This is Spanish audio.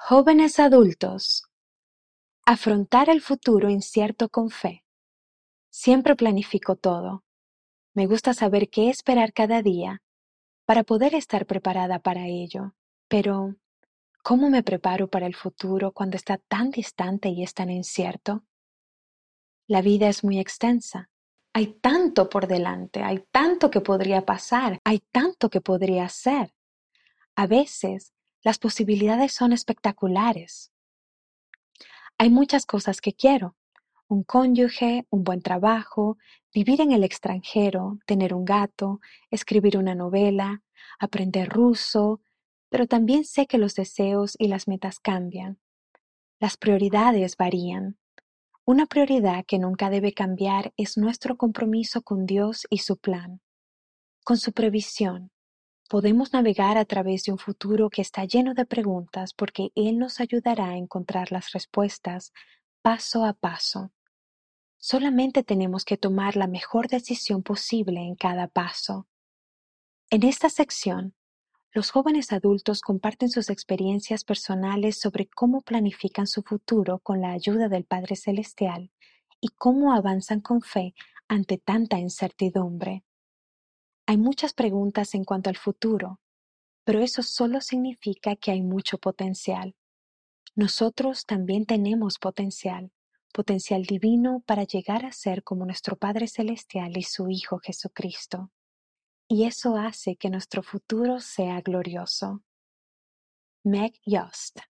Jóvenes adultos. Afrontar el futuro incierto con fe. Siempre planifico todo. Me gusta saber qué esperar cada día para poder estar preparada para ello. Pero, ¿cómo me preparo para el futuro cuando está tan distante y es tan incierto? La vida es muy extensa. Hay tanto por delante, hay tanto que podría pasar, hay tanto que podría hacer. A veces las posibilidades son espectaculares. Hay muchas cosas que quiero. Un cónyuge, un buen trabajo, vivir en el extranjero, tener un gato, escribir una novela, aprender ruso, pero también sé que los deseos y las metas cambian. Las prioridades varían. Una prioridad que nunca debe cambiar es nuestro compromiso con Dios y su plan, con su previsión, Podemos navegar a través de un futuro que está lleno de preguntas porque Él nos ayudará a encontrar las respuestas paso a paso. Solamente tenemos que tomar la mejor decisión posible en cada paso. En esta sección, los jóvenes adultos comparten sus experiencias personales sobre cómo planifican su futuro con la ayuda del Padre Celestial y cómo avanzan con fe ante tanta incertidumbre. Hay muchas preguntas en cuanto al futuro, pero eso solo significa que hay mucho potencial. Nosotros también tenemos potencial, potencial divino para llegar a ser como nuestro Padre Celestial y su Hijo Jesucristo. Y eso hace que nuestro futuro sea glorioso. Meg Yost